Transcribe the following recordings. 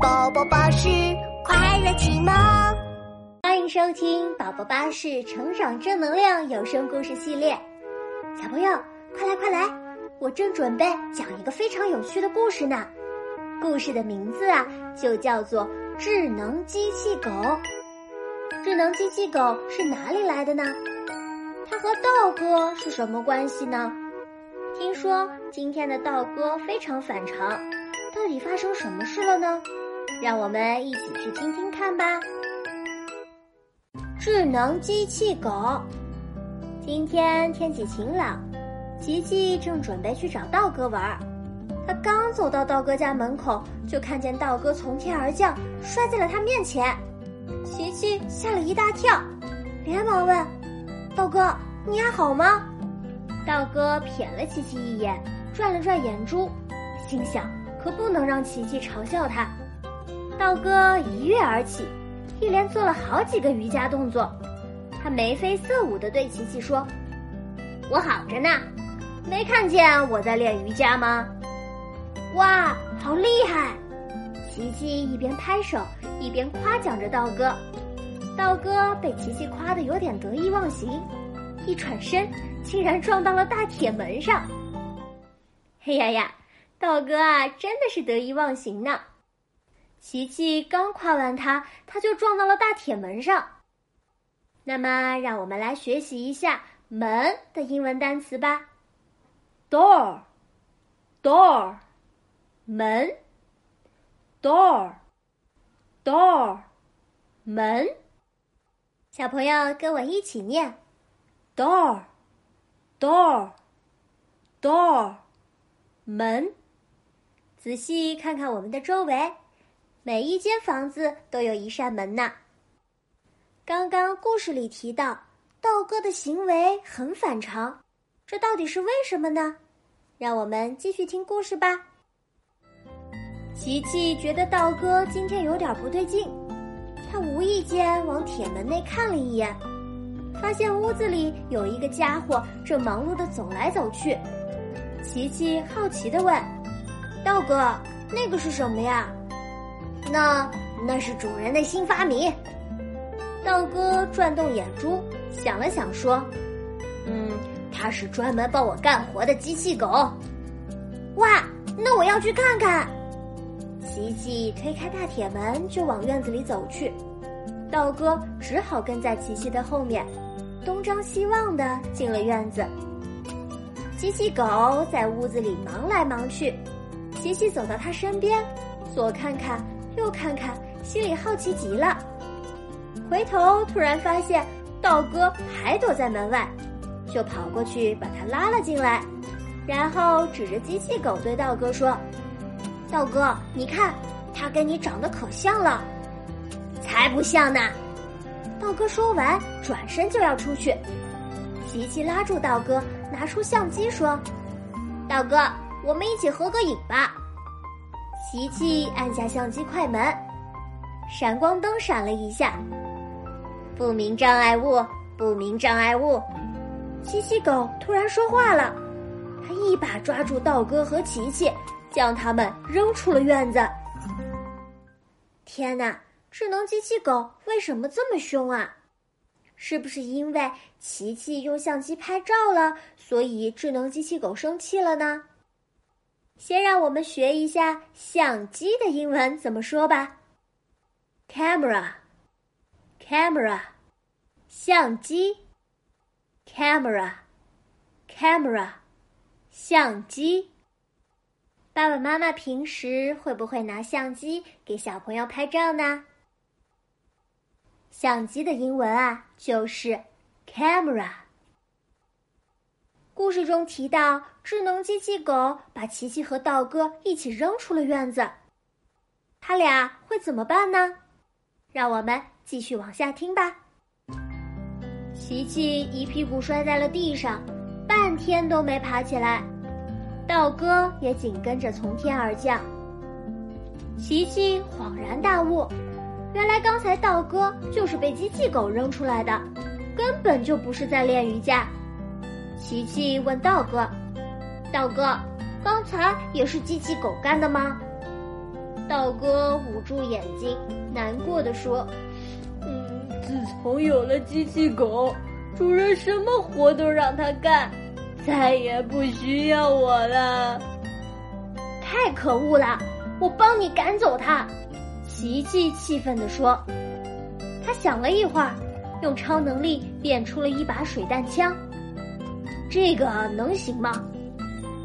宝宝巴士快乐启蒙，欢迎收听宝宝巴士成长正能量有声故事系列。小朋友，快来快来，我正准备讲一个非常有趣的故事呢。故事的名字啊，就叫做《智能机器狗》。智能机器狗是哪里来的呢？它和道哥是什么关系呢？听说今天的道哥非常反常，到底发生什么事了呢？让我们一起去听听看吧。智能机器狗，今天天气晴朗，琪琪正准备去找道哥玩儿。他刚走到道哥家门口，就看见道哥从天而降，摔在了他面前。琪琪吓了一大跳，连忙问：“道哥，你还好吗？”道哥瞥了琪琪一眼，转了转眼珠，心想：可不能让琪琪嘲笑他。道哥一跃而起，一连做了好几个瑜伽动作。他眉飞色舞地对琪琪说：“我好着呢，没看见我在练瑜伽吗？”哇，好厉害！琪琪一边拍手一边夸奖着道哥。道哥被琪琪夸得有点得意忘形，一转身竟然撞到了大铁门上。嘿呀呀，道哥啊，真的是得意忘形呢！琪琪刚夸完他，他就撞到了大铁门上。那么，让我们来学习一下“门”的英文单词吧。door，door。门，door，door，门。小朋友跟我一起念：door，door，door，门。仔细看看我们的周围，每一间房子都有一扇门呢。刚刚故事里提到，道哥的行为很反常，这到底是为什么呢？让我们继续听故事吧。琪琪觉得道哥今天有点不对劲，他无意间往铁门内看了一眼，发现屋子里有一个家伙正忙碌的走来走去。琪琪好奇的问：“道哥，那个是什么呀？”“那那是主人的新发明。”道哥转动眼珠想了想说：“嗯，它是专门帮我干活的机器狗。”“哇，那我要去看看。”琪琪推开大铁门就往院子里走去，道哥只好跟在琪琪的后面，东张西望的进了院子。机器狗在屋子里忙来忙去，琪琪走到他身边，左看看又看看，心里好奇极了。回头突然发现道哥还躲在门外，就跑过去把他拉了进来，然后指着机器狗对道哥说。道哥，你看，他跟你长得可像了，才不像呢！道哥说完，转身就要出去。琪琪拉住道哥，拿出相机说：“道哥，我们一起合个影吧。”琪琪按下相机快门，闪光灯闪了一下，不明障碍物，不明障碍物。机器狗突然说话了，他一把抓住道哥和琪琪。将他们扔出了院子。天哪！智能机器狗为什么这么凶啊？是不是因为琪琪用相机拍照了，所以智能机器狗生气了呢？先让我们学一下相机的英文怎么说吧。Camera，camera，相机。Camera，camera，相机。爸爸妈妈平时会不会拿相机给小朋友拍照呢？相机的英文啊就是 camera。故事中提到，智能机器狗把琪琪和道哥一起扔出了院子，他俩会怎么办呢？让我们继续往下听吧。琪琪一屁股摔在了地上，半天都没爬起来。道哥也紧跟着从天而降。琪琪恍然大悟，原来刚才道哥就是被机器狗扔出来的，根本就不是在练瑜伽。琪琪问道哥：“道哥，刚才也是机器狗干的吗？”道哥捂住眼睛，难过的说：“嗯，自从有了机器狗，主人什么活都让它干，再也不需要我了。太可恶了！我帮你赶走它。”琪琪气愤地说。他想了一会儿，用超能力变出了一把水弹枪。这个能行吗？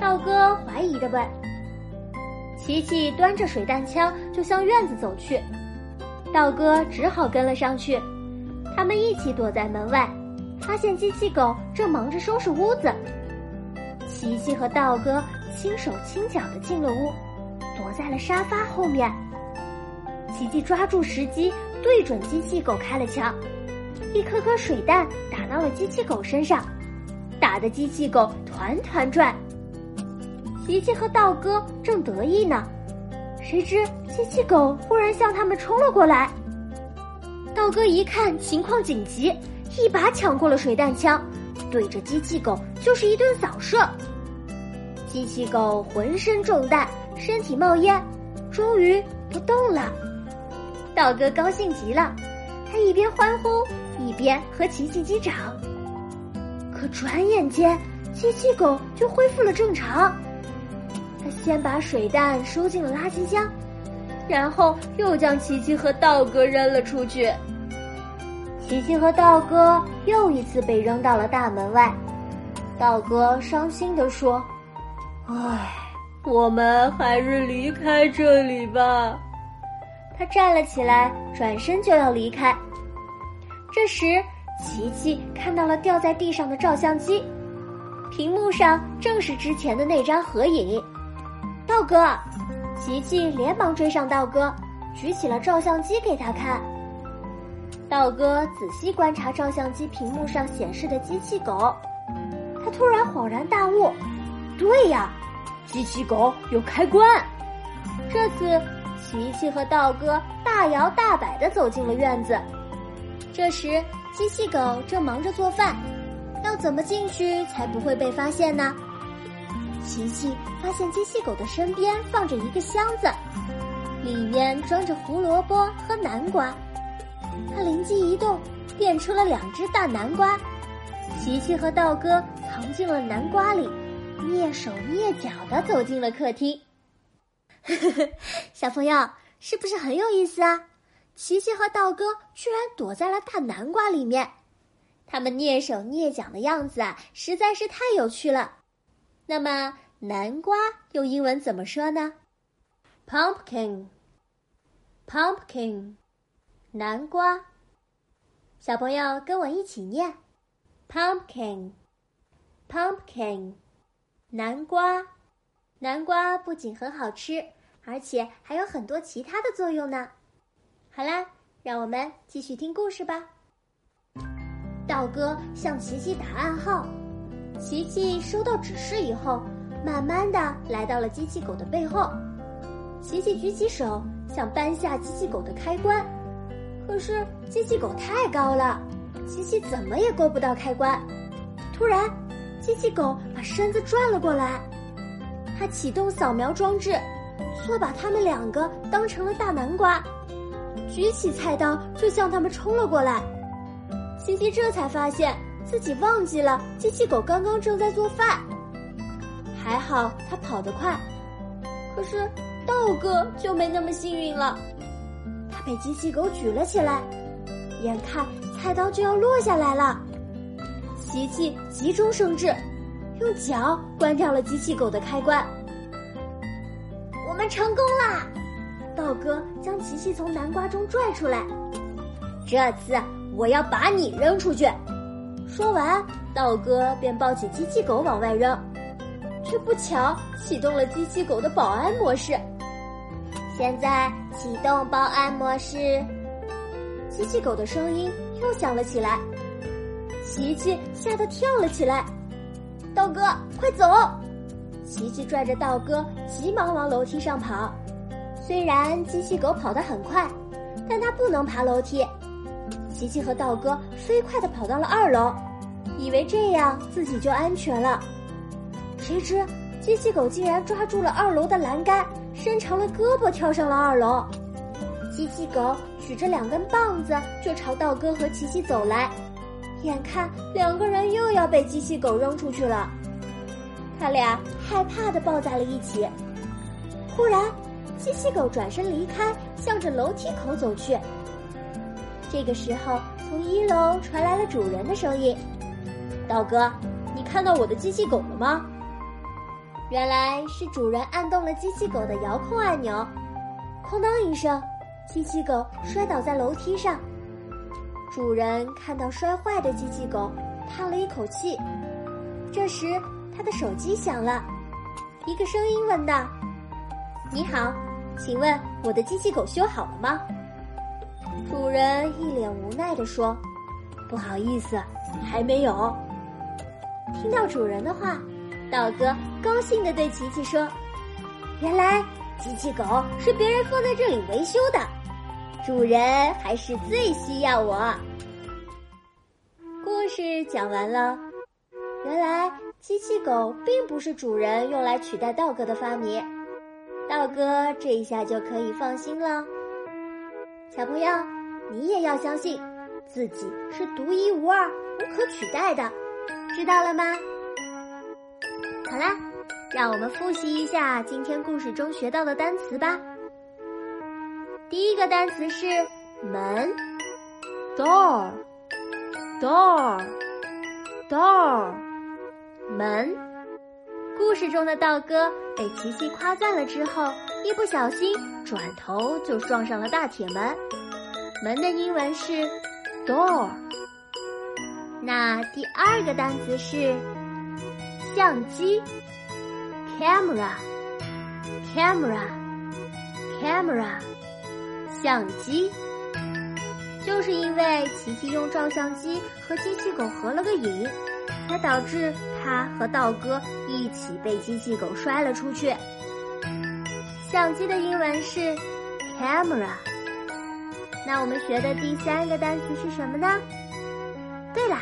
道哥怀疑的问。琪琪端着水弹枪就向院子走去，道哥只好跟了上去。他们一起躲在门外，发现机器狗正忙着收拾屋子。琪琪和道哥轻手轻脚的进了屋，躲在了沙发后面。琪琪抓住时机，对准机器狗开了枪，一颗颗水弹打到了机器狗身上，打得机器狗团团转。琪琪和道哥正得意呢，谁知机器狗忽然向他们冲了过来。道哥一看情况紧急，一把抢过了水弹枪，对着机器狗就是一顿扫射。机器狗浑身中弹，身体冒烟，终于不动了。道哥高兴极了，他一边欢呼，一边和琪琪击掌。转眼间，机器狗就恢复了正常。他先把水弹收进了垃圾箱，然后又将琪琪和道哥扔了出去。琪琪和道哥又一次被扔到了大门外。道哥伤心地说：“唉，我们还是离开这里吧。”他站了起来，转身就要离开。这时，琪琪看到了掉在地上的照相机，屏幕上正是之前的那张合影。道哥，琪琪连忙追上道哥，举起了照相机给他看。道哥仔细观察照相机屏幕上显示的机器狗，他突然恍然大悟：对呀，机器狗有开关。这次，琪琪和道哥大摇大摆地走进了院子。这时，机器狗正忙着做饭，要怎么进去才不会被发现呢？琪琪发现机器狗的身边放着一个箱子，里面装着胡萝卜和南瓜。他灵机一动，变出了两只大南瓜。琪琪和道哥藏进了南瓜里，蹑手蹑脚地走进了客厅。呵呵呵小朋友，是不是很有意思啊？琪琪和道哥居然躲在了大南瓜里面，他们蹑手蹑脚的样子啊，实在是太有趣了。那么，南瓜用英文怎么说呢？Pumpkin，pumpkin，南瓜。小朋友跟我一起念：pumpkin，pumpkin，南瓜。南瓜不仅很好吃，而且还有很多其他的作用呢。好啦，让我们继续听故事吧。道哥向琪琪打暗号。琪琪收到指示以后，慢慢的来到了机器狗的背后。琪琪举起手想搬下机器狗的开关，可是机器狗太高了，琪琪怎么也够不到开关。突然，机器狗把身子转了过来，它启动扫描装置，错把他们两个当成了大南瓜，举起菜刀就向他们冲了过来。琪琪这才发现。自己忘记了机器狗刚刚正在做饭，还好它跑得快，可是道哥就没那么幸运了，他被机器狗举了起来，眼看菜刀就要落下来了，琪琪急中生智，用脚关掉了机器狗的开关。我们成功啦！道哥将琪琪从南瓜中拽出来，这次我要把你扔出去。说完，道哥便抱起机器狗往外扔，却不巧启动了机器狗的保安模式。现在启动保安模式，机器狗的声音又响了起来。琪琪吓得跳了起来，道哥快走！琪琪拽着道哥急忙往楼梯上跑。虽然机器狗跑得很快，但它不能爬楼梯。琪琪和道哥飞快地跑到了二楼，以为这样自己就安全了。谁知机器狗竟然抓住了二楼的栏杆，伸长了胳膊跳上了二楼。机器狗举着两根棒子就朝道哥和琪琪走来，眼看两个人又要被机器狗扔出去了，他俩害怕的抱在了一起。忽然，机器狗转身离开，向着楼梯口走去。这个时候，从一楼传来了主人的声音：“道哥，你看到我的机器狗了吗？”原来是主人按动了机器狗的遥控按钮，哐当一声，机器狗摔倒在楼梯上。主人看到摔坏的机器狗，叹了一口气。这时，他的手机响了，一个声音问道：“你好，请问我的机器狗修好了吗？”主人一脸无奈地说：“不好意思，还没有。”听到主人的话。道哥高兴地对琪琪说：“原来机器狗是别人放在这里维修的，主人还是最需要我。”故事讲完了，原来机器狗并不是主人用来取代道哥的发明，道哥这一下就可以放心了。小朋友，你也要相信自己是独一无二、无可取代的，知道了吗？好啦，让我们复习一下今天故事中学到的单词吧。第一个单词是门，door，door，door，门。故事中的道哥被琪琪夸赞了之后，一不小心转头就撞上了大铁门。门的英文是 door。那第二个单词是。相机，camera，camera，camera，相机，就是因为琪琪用照相机和机器狗合了个影，才导致他和道哥一起被机器狗摔了出去。相机的英文是 camera。那我们学的第三个单词是什么呢？对了，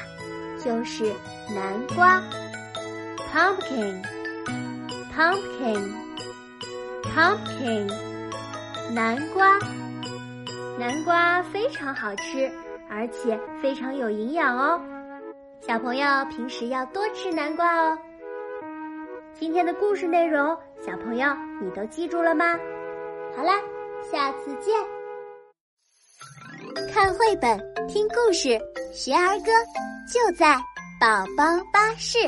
就是南瓜。pumpkin, pumpkin, pumpkin，南瓜，南瓜非常好吃，而且非常有营养哦。小朋友平时要多吃南瓜哦。今天的故事内容，小朋友你都记住了吗？好啦，下次见。看绘本，听故事，学儿歌，就在宝宝巴士。